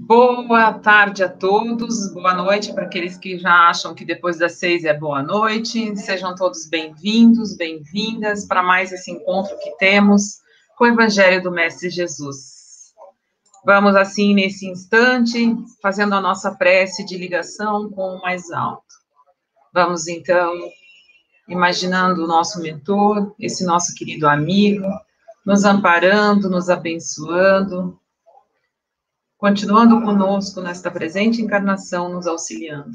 Boa tarde a todos, boa noite para aqueles que já acham que depois das seis é boa noite. Sejam todos bem-vindos, bem-vindas para mais esse encontro que temos com o Evangelho do Mestre Jesus. Vamos, assim, nesse instante, fazendo a nossa prece de ligação com o mais alto. Vamos, então, imaginando o nosso mentor, esse nosso querido amigo, nos amparando, nos abençoando, continuando conosco nesta presente encarnação, nos auxiliando.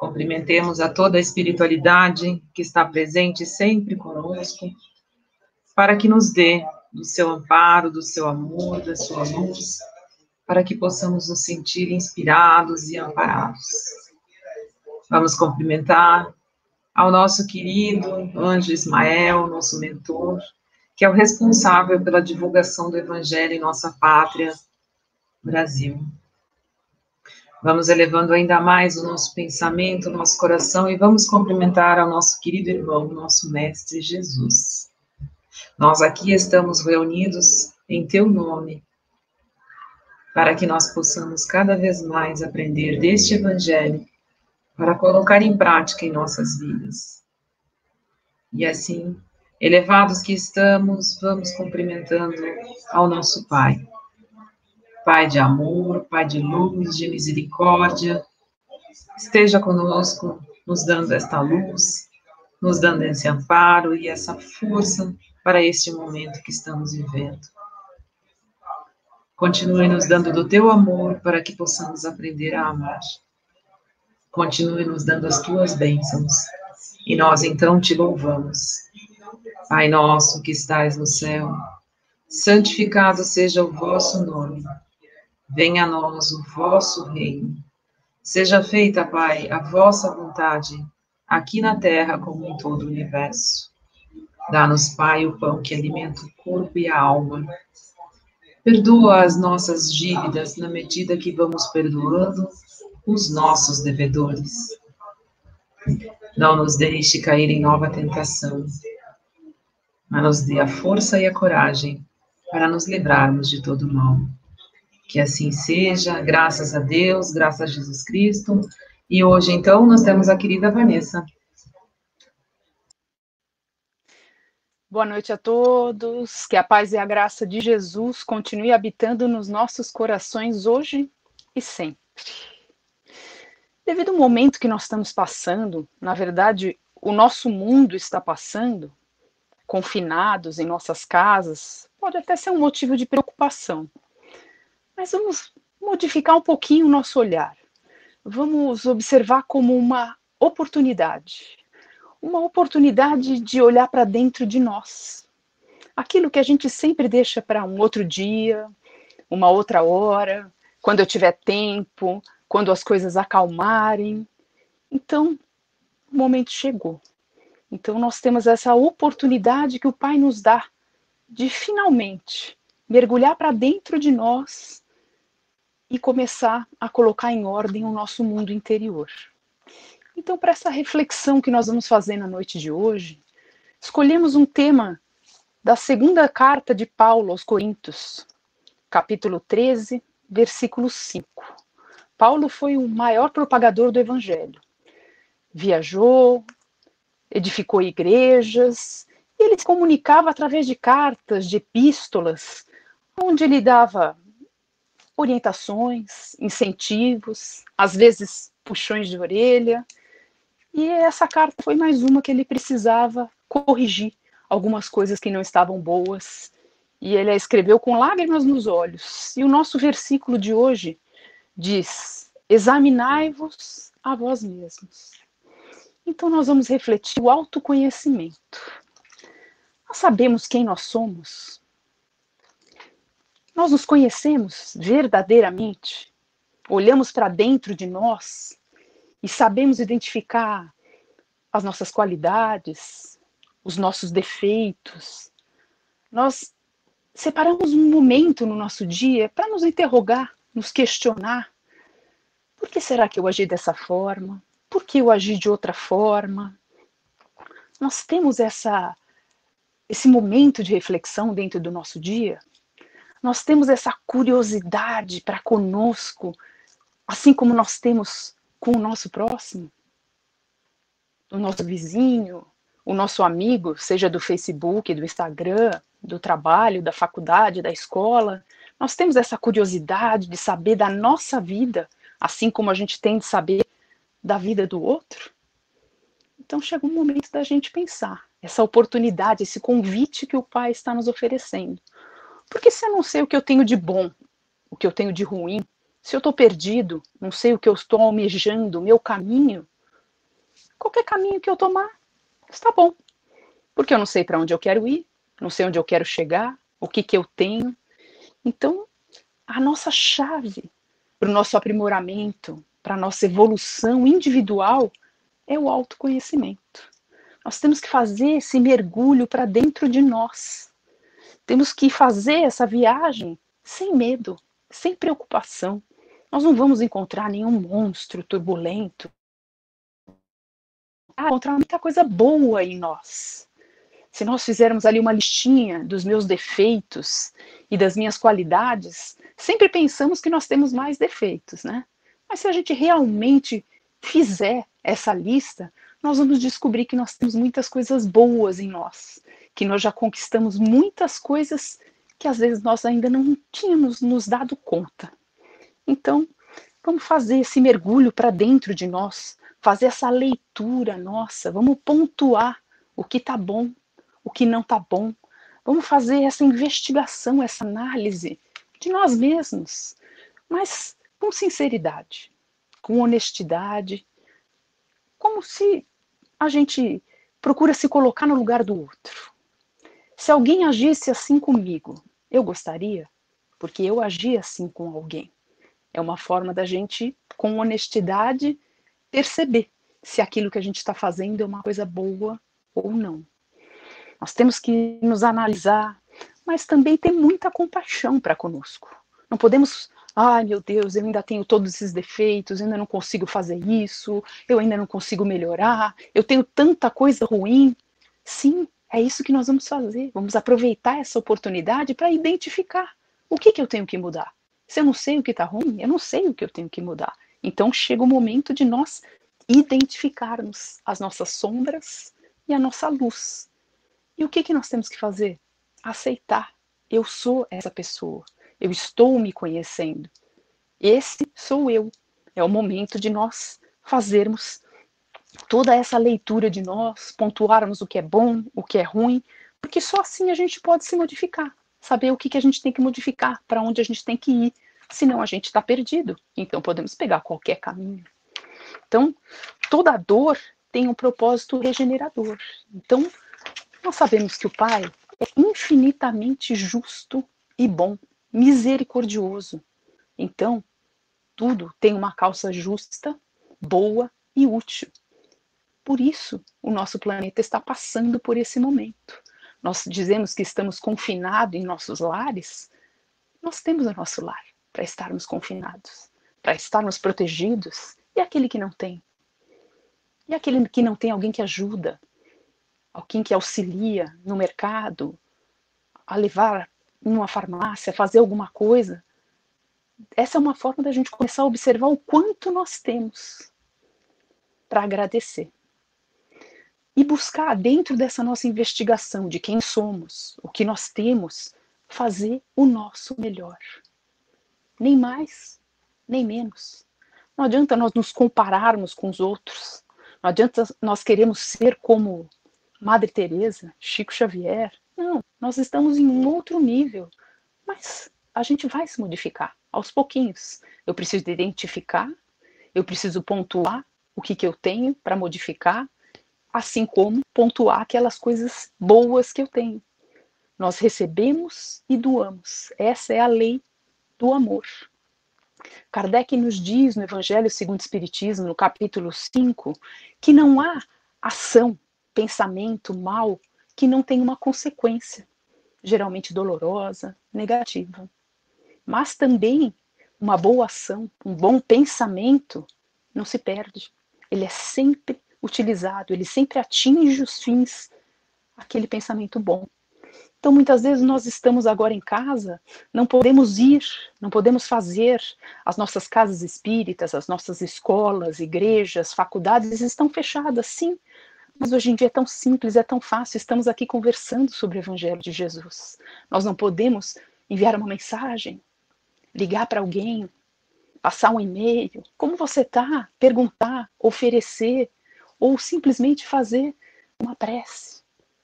Cumprimentemos a toda a espiritualidade que está presente sempre conosco, para que nos dê do seu amparo, do seu amor, da sua luz, para que possamos nos sentir inspirados e amparados. Vamos cumprimentar ao nosso querido anjo Ismael, nosso mentor, que é o responsável pela divulgação do Evangelho em nossa pátria, Brasil. Vamos elevando ainda mais o nosso pensamento, o nosso coração e vamos cumprimentar ao nosso querido irmão, nosso Mestre Jesus. Nós aqui estamos reunidos em Teu nome, para que nós possamos cada vez mais aprender deste Evangelho para colocar em prática em nossas vidas. E assim, elevados que estamos, vamos cumprimentando ao nosso Pai. Pai de amor, Pai de luz, de misericórdia, esteja conosco, nos dando esta luz, nos dando esse amparo e essa força para este momento que estamos vivendo. Continue nos dando do teu amor para que possamos aprender a amar. Continue nos dando as tuas bênçãos. E nós então te louvamos. Pai nosso que estais no céu, santificado seja o vosso nome. Venha a nós o vosso reino. Seja feita, Pai, a vossa vontade, aqui na terra como em todo o universo. Dá-nos, Pai, o pão que alimenta o corpo e a alma. Perdoa as nossas dívidas na medida que vamos perdoando os nossos devedores. Não nos deixe cair em nova tentação, mas nos dê a força e a coragem para nos livrarmos de todo mal. Que assim seja, graças a Deus, graças a Jesus Cristo. E hoje, então, nós temos a querida Vanessa. Boa noite a todos. Que a paz e a graça de Jesus continue habitando nos nossos corações hoje e sempre. Devido ao momento que nós estamos passando, na verdade, o nosso mundo está passando, confinados em nossas casas, pode até ser um motivo de preocupação. Mas vamos modificar um pouquinho o nosso olhar. Vamos observar como uma oportunidade. Uma oportunidade de olhar para dentro de nós. Aquilo que a gente sempre deixa para um outro dia, uma outra hora, quando eu tiver tempo, quando as coisas acalmarem. Então, o momento chegou. Então, nós temos essa oportunidade que o Pai nos dá de finalmente mergulhar para dentro de nós e começar a colocar em ordem o nosso mundo interior. Então, para essa reflexão que nós vamos fazer na noite de hoje, escolhemos um tema da segunda carta de Paulo aos Coríntios, capítulo 13, versículo 5. Paulo foi o maior propagador do evangelho. Viajou, edificou igrejas, ele se comunicava através de cartas, de epístolas, onde ele dava orientações, incentivos, às vezes puxões de orelha. E essa carta foi mais uma que ele precisava corrigir algumas coisas que não estavam boas. E ele a escreveu com lágrimas nos olhos. E o nosso versículo de hoje diz: examinai-vos a vós mesmos. Então, nós vamos refletir o autoconhecimento. Nós sabemos quem nós somos? Nós nos conhecemos verdadeiramente? Olhamos para dentro de nós e sabemos identificar as nossas qualidades, os nossos defeitos. Nós separamos um momento no nosso dia para nos interrogar nos questionar: por que será que eu agi dessa forma? Por que eu agi de outra forma? Nós temos essa esse momento de reflexão dentro do nosso dia. Nós temos essa curiosidade para conosco, assim como nós temos com o nosso próximo, o nosso vizinho, o nosso amigo, seja do Facebook, do Instagram, do trabalho, da faculdade, da escola. Nós temos essa curiosidade de saber da nossa vida, assim como a gente tem de saber da vida do outro. Então chega um momento da gente pensar essa oportunidade, esse convite que o Pai está nos oferecendo. Porque se eu não sei o que eu tenho de bom, o que eu tenho de ruim, se eu estou perdido, não sei o que eu estou almejando, meu caminho, qualquer caminho que eu tomar está bom. Porque eu não sei para onde eu quero ir, não sei onde eu quero chegar, o que, que eu tenho. Então, a nossa chave para o nosso aprimoramento, para a nossa evolução individual, é o autoconhecimento. Nós temos que fazer esse mergulho para dentro de nós. Temos que fazer essa viagem sem medo, sem preocupação. Nós não vamos encontrar nenhum monstro turbulento. Ah, encontrar muita coisa boa em nós. Se nós fizermos ali uma listinha dos meus defeitos e das minhas qualidades, sempre pensamos que nós temos mais defeitos, né? Mas se a gente realmente fizer essa lista, nós vamos descobrir que nós temos muitas coisas boas em nós, que nós já conquistamos muitas coisas que às vezes nós ainda não tínhamos nos dado conta. Então, vamos fazer esse mergulho para dentro de nós, fazer essa leitura nossa, vamos pontuar o que está bom, o que não está bom. Vamos fazer essa investigação, essa análise de nós mesmos, mas com sinceridade, com honestidade, como se a gente procura se colocar no lugar do outro. Se alguém agisse assim comigo, eu gostaria, porque eu agi assim com alguém. É uma forma da gente, com honestidade, perceber se aquilo que a gente está fazendo é uma coisa boa ou não. Nós temos que nos analisar, mas também ter muita compaixão para conosco. Não podemos ai meu Deus, eu ainda tenho todos esses defeitos, ainda não consigo fazer isso, eu ainda não consigo melhorar, eu tenho tanta coisa ruim. Sim, é isso que nós vamos fazer. Vamos aproveitar essa oportunidade para identificar o que, que eu tenho que mudar. Se eu não sei o que está ruim, eu não sei o que eu tenho que mudar. Então chega o momento de nós identificarmos as nossas sombras e a nossa luz. E o que, que nós temos que fazer? Aceitar. Eu sou essa pessoa. Eu estou me conhecendo. Esse sou eu. É o momento de nós fazermos toda essa leitura de nós, pontuarmos o que é bom, o que é ruim, porque só assim a gente pode se modificar, saber o que, que a gente tem que modificar, para onde a gente tem que ir, senão a gente está perdido. Então podemos pegar qualquer caminho. Então, toda dor tem um propósito regenerador. Então, nós sabemos que o Pai é infinitamente justo e bom misericordioso. Então, tudo tem uma causa justa, boa e útil. Por isso, o nosso planeta está passando por esse momento. Nós dizemos que estamos confinados em nossos lares, nós temos o nosso lar para estarmos confinados, para estarmos protegidos. E aquele que não tem? E aquele que não tem alguém que ajuda, alguém que auxilia no mercado, a levar numa farmácia, fazer alguma coisa. Essa é uma forma da gente começar a observar o quanto nós temos para agradecer. E buscar dentro dessa nossa investigação de quem somos, o que nós temos, fazer o nosso melhor. Nem mais, nem menos. Não adianta nós nos compararmos com os outros. Não adianta nós queremos ser como Madre Teresa, Chico Xavier, não, nós estamos em um outro nível. Mas a gente vai se modificar aos pouquinhos. Eu preciso identificar, eu preciso pontuar o que, que eu tenho para modificar, assim como pontuar aquelas coisas boas que eu tenho. Nós recebemos e doamos. Essa é a lei do amor. Kardec nos diz no Evangelho segundo o Espiritismo, no capítulo 5, que não há ação, pensamento mal que não tem uma consequência, geralmente dolorosa, negativa. Mas também uma boa ação, um bom pensamento não se perde. Ele é sempre utilizado, ele sempre atinge os fins aquele pensamento bom. Então, muitas vezes nós estamos agora em casa, não podemos ir, não podemos fazer. As nossas casas espíritas, as nossas escolas, igrejas, faculdades estão fechadas, sim. Mas hoje em dia é tão simples, é tão fácil. Estamos aqui conversando sobre o Evangelho de Jesus. Nós não podemos enviar uma mensagem, ligar para alguém, passar um e-mail. Como você está? Perguntar, oferecer, ou simplesmente fazer uma prece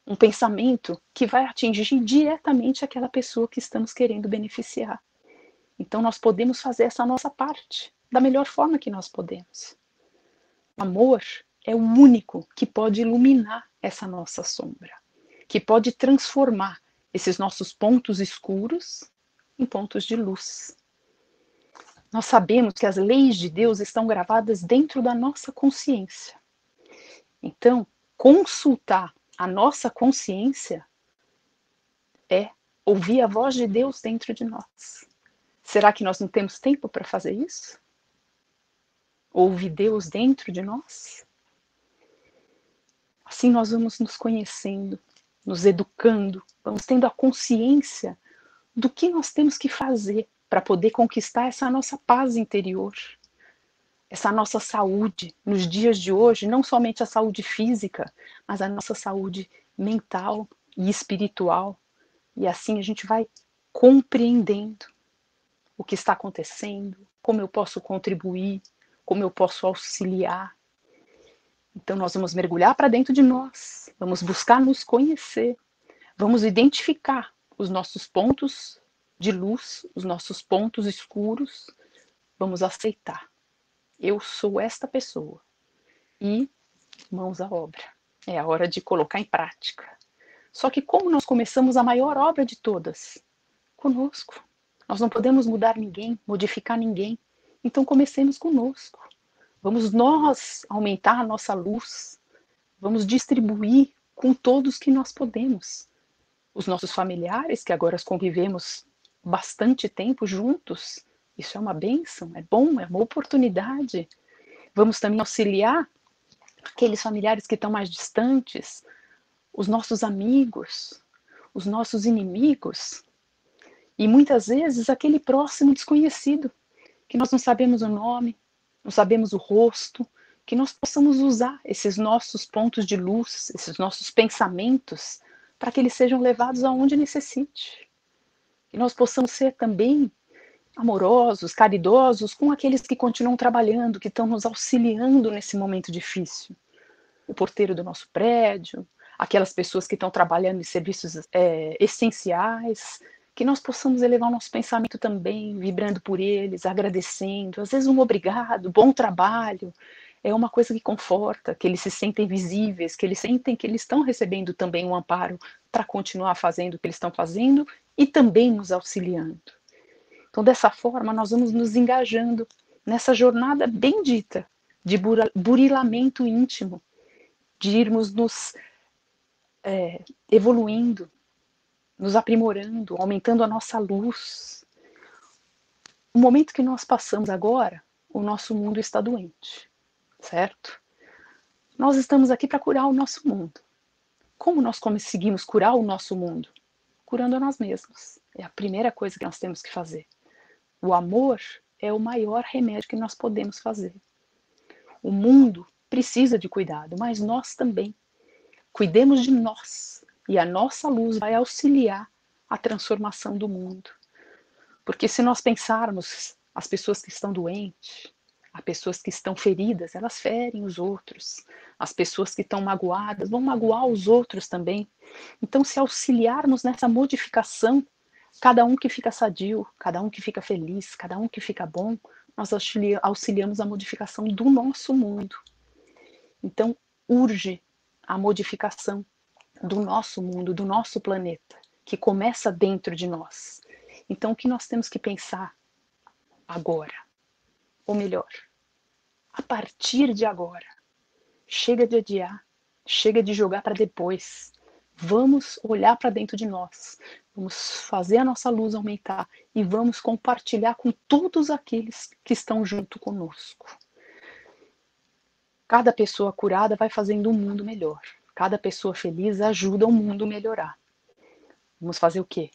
um pensamento que vai atingir diretamente aquela pessoa que estamos querendo beneficiar. Então nós podemos fazer essa nossa parte da melhor forma que nós podemos. O amor é o único que pode iluminar essa nossa sombra, que pode transformar esses nossos pontos escuros em pontos de luz. Nós sabemos que as leis de Deus estão gravadas dentro da nossa consciência. Então, consultar a nossa consciência é ouvir a voz de Deus dentro de nós. Será que nós não temos tempo para fazer isso? Ouvir Deus dentro de nós? Assim nós vamos nos conhecendo, nos educando, vamos tendo a consciência do que nós temos que fazer para poder conquistar essa nossa paz interior, essa nossa saúde nos dias de hoje, não somente a saúde física, mas a nossa saúde mental e espiritual. E assim a gente vai compreendendo o que está acontecendo, como eu posso contribuir, como eu posso auxiliar. Então nós vamos mergulhar para dentro de nós, vamos buscar nos conhecer, vamos identificar os nossos pontos de luz, os nossos pontos escuros, vamos aceitar eu sou esta pessoa. E mãos à obra. É a hora de colocar em prática. Só que como nós começamos a maior obra de todas? Conosco. Nós não podemos mudar ninguém, modificar ninguém. Então comecemos conosco. Vamos nós aumentar a nossa luz. Vamos distribuir com todos que nós podemos. Os nossos familiares, que agora convivemos bastante tempo juntos, isso é uma benção, é bom, é uma oportunidade. Vamos também auxiliar aqueles familiares que estão mais distantes, os nossos amigos, os nossos inimigos, e muitas vezes aquele próximo desconhecido, que nós não sabemos o nome, não sabemos o rosto, que nós possamos usar esses nossos pontos de luz, esses nossos pensamentos, para que eles sejam levados aonde necessite. Que nós possamos ser também amorosos, caridosos com aqueles que continuam trabalhando, que estão nos auxiliando nesse momento difícil. O porteiro do nosso prédio, aquelas pessoas que estão trabalhando em serviços é, essenciais, que nós possamos elevar o nosso pensamento também, vibrando por eles, agradecendo, às vezes um obrigado, bom trabalho, é uma coisa que conforta, que eles se sentem visíveis, que eles sentem que eles estão recebendo também um amparo para continuar fazendo o que eles estão fazendo e também nos auxiliando. Então, dessa forma, nós vamos nos engajando nessa jornada bendita de burilamento íntimo, de irmos nos é, evoluindo, nos aprimorando, aumentando a nossa luz. O momento que nós passamos agora, o nosso mundo está doente, certo? Nós estamos aqui para curar o nosso mundo. Como nós conseguimos curar o nosso mundo? Curando a nós mesmos. É a primeira coisa que nós temos que fazer. O amor é o maior remédio que nós podemos fazer. O mundo precisa de cuidado, mas nós também. Cuidemos de nós e a nossa luz vai auxiliar a transformação do mundo. Porque se nós pensarmos as pessoas que estão doentes, as pessoas que estão feridas, elas ferem os outros. As pessoas que estão magoadas vão magoar os outros também. Então, se auxiliarmos nessa modificação cada um que fica sadio, cada um que fica feliz, cada um que fica bom, nós auxiliamos a modificação do nosso mundo. Então, urge a modificação do nosso mundo, do nosso planeta, que começa dentro de nós. Então, o que nós temos que pensar agora? Ou melhor, a partir de agora. Chega de adiar, chega de jogar para depois. Vamos olhar para dentro de nós, vamos fazer a nossa luz aumentar e vamos compartilhar com todos aqueles que estão junto conosco. Cada pessoa curada vai fazendo um mundo melhor. Cada pessoa feliz ajuda o mundo a melhorar. Vamos fazer o quê?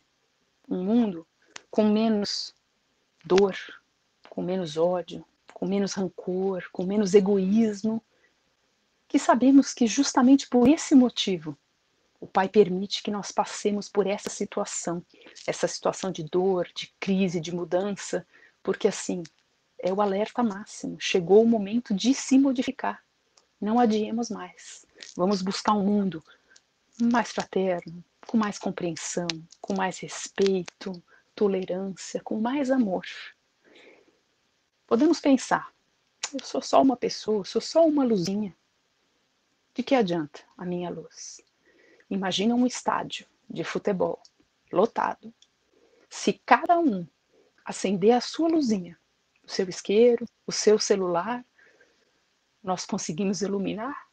Um mundo com menos dor, com menos ódio, com menos rancor, com menos egoísmo, que sabemos que justamente por esse motivo o Pai permite que nós passemos por essa situação, essa situação de dor, de crise, de mudança, porque assim é o alerta máximo. Chegou o momento de se modificar. Não adiemos mais. Vamos buscar um mundo mais fraterno, com mais compreensão, com mais respeito, tolerância, com mais amor. Podemos pensar: eu sou só uma pessoa, sou só uma luzinha. De que adianta a minha luz? Imagina um estádio de futebol lotado. Se cada um acender a sua luzinha, o seu isqueiro, o seu celular, nós conseguimos iluminar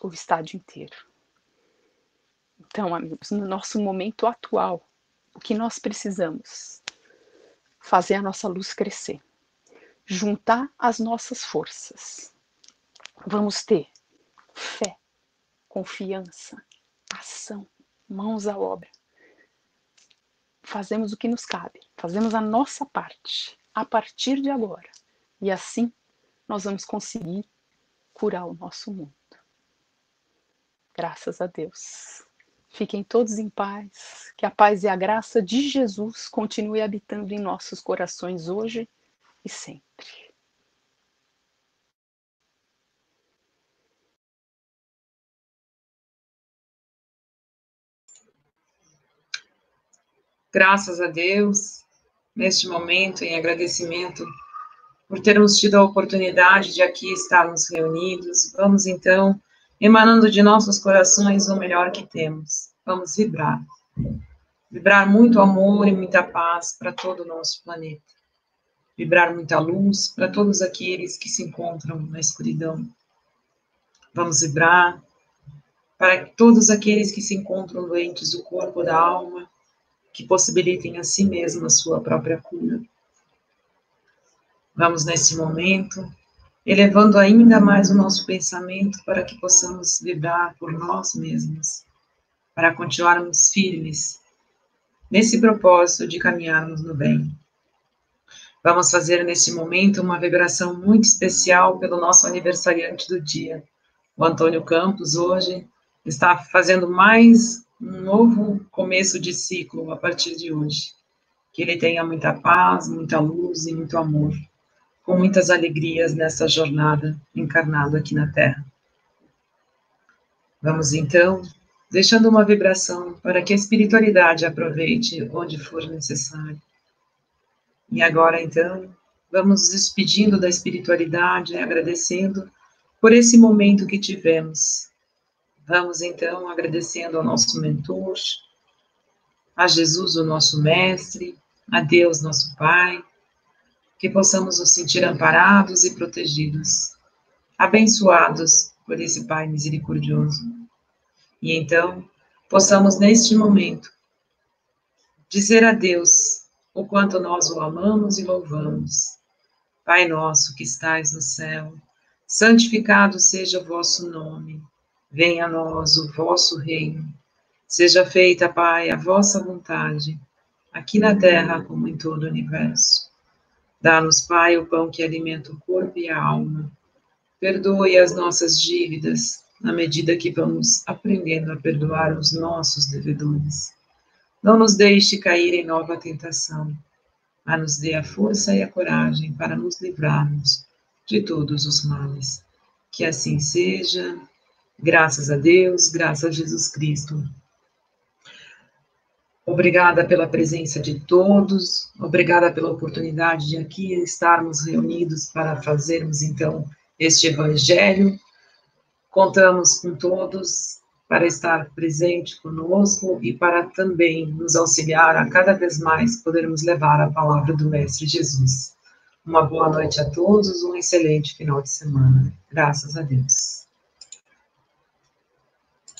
o estádio inteiro. Então, amigos, no nosso momento atual, o que nós precisamos? Fazer a nossa luz crescer, juntar as nossas forças. Vamos ter fé, confiança, ação, mãos à obra. Fazemos o que nos cabe, fazemos a nossa parte a partir de agora. E assim nós vamos conseguir curar o nosso mundo. Graças a Deus. Fiquem todos em paz, que a paz e a graça de Jesus continue habitando em nossos corações hoje e sempre. Graças a Deus, neste momento, em agradecimento por termos tido a oportunidade de aqui estarmos reunidos, vamos então, emanando de nossos corações o melhor que temos. Vamos vibrar. Vibrar muito amor e muita paz para todo o nosso planeta. Vibrar muita luz para todos aqueles que se encontram na escuridão. Vamos vibrar para todos aqueles que se encontram doentes do corpo, da alma, que possibilitem a si mesmo a sua própria cura. Vamos nesse momento elevando ainda mais o nosso pensamento para que possamos vibrar por nós mesmos, para continuarmos firmes nesse propósito de caminharmos no bem. Vamos fazer neste momento uma vibração muito especial pelo nosso aniversariante do dia. O Antônio Campos hoje está fazendo mais um novo começo de ciclo a partir de hoje. Que ele tenha muita paz, muita luz e muito amor, com muitas alegrias nessa jornada encarnado aqui na Terra. Vamos então, deixando uma vibração para que a espiritualidade aproveite onde for necessário. E agora então, vamos nos despedindo da espiritualidade, agradecendo por esse momento que tivemos Vamos então agradecendo ao nosso mentor, a Jesus, o nosso mestre, a Deus, nosso Pai, que possamos nos sentir amparados e protegidos, abençoados por esse Pai misericordioso. E então, possamos neste momento dizer a Deus o quanto nós o amamos e louvamos. Pai nosso que estais no céu, santificado seja o vosso nome. Venha a nós o vosso reino. Seja feita, Pai, a vossa vontade, aqui na terra como em todo o universo. Dá-nos, Pai, o pão que alimenta o corpo e a alma. Perdoe as nossas dívidas, na medida que vamos aprendendo a perdoar os nossos devedores. Não nos deixe cair em nova tentação, mas nos dê a força e a coragem para nos livrarmos de todos os males. Que assim seja. Graças a Deus, graças a Jesus Cristo. Obrigada pela presença de todos, obrigada pela oportunidade de aqui estarmos reunidos para fazermos então este evangelho. Contamos com todos para estar presente conosco e para também nos auxiliar a cada vez mais podermos levar a palavra do Mestre Jesus. Uma boa noite a todos, um excelente final de semana. Graças a Deus.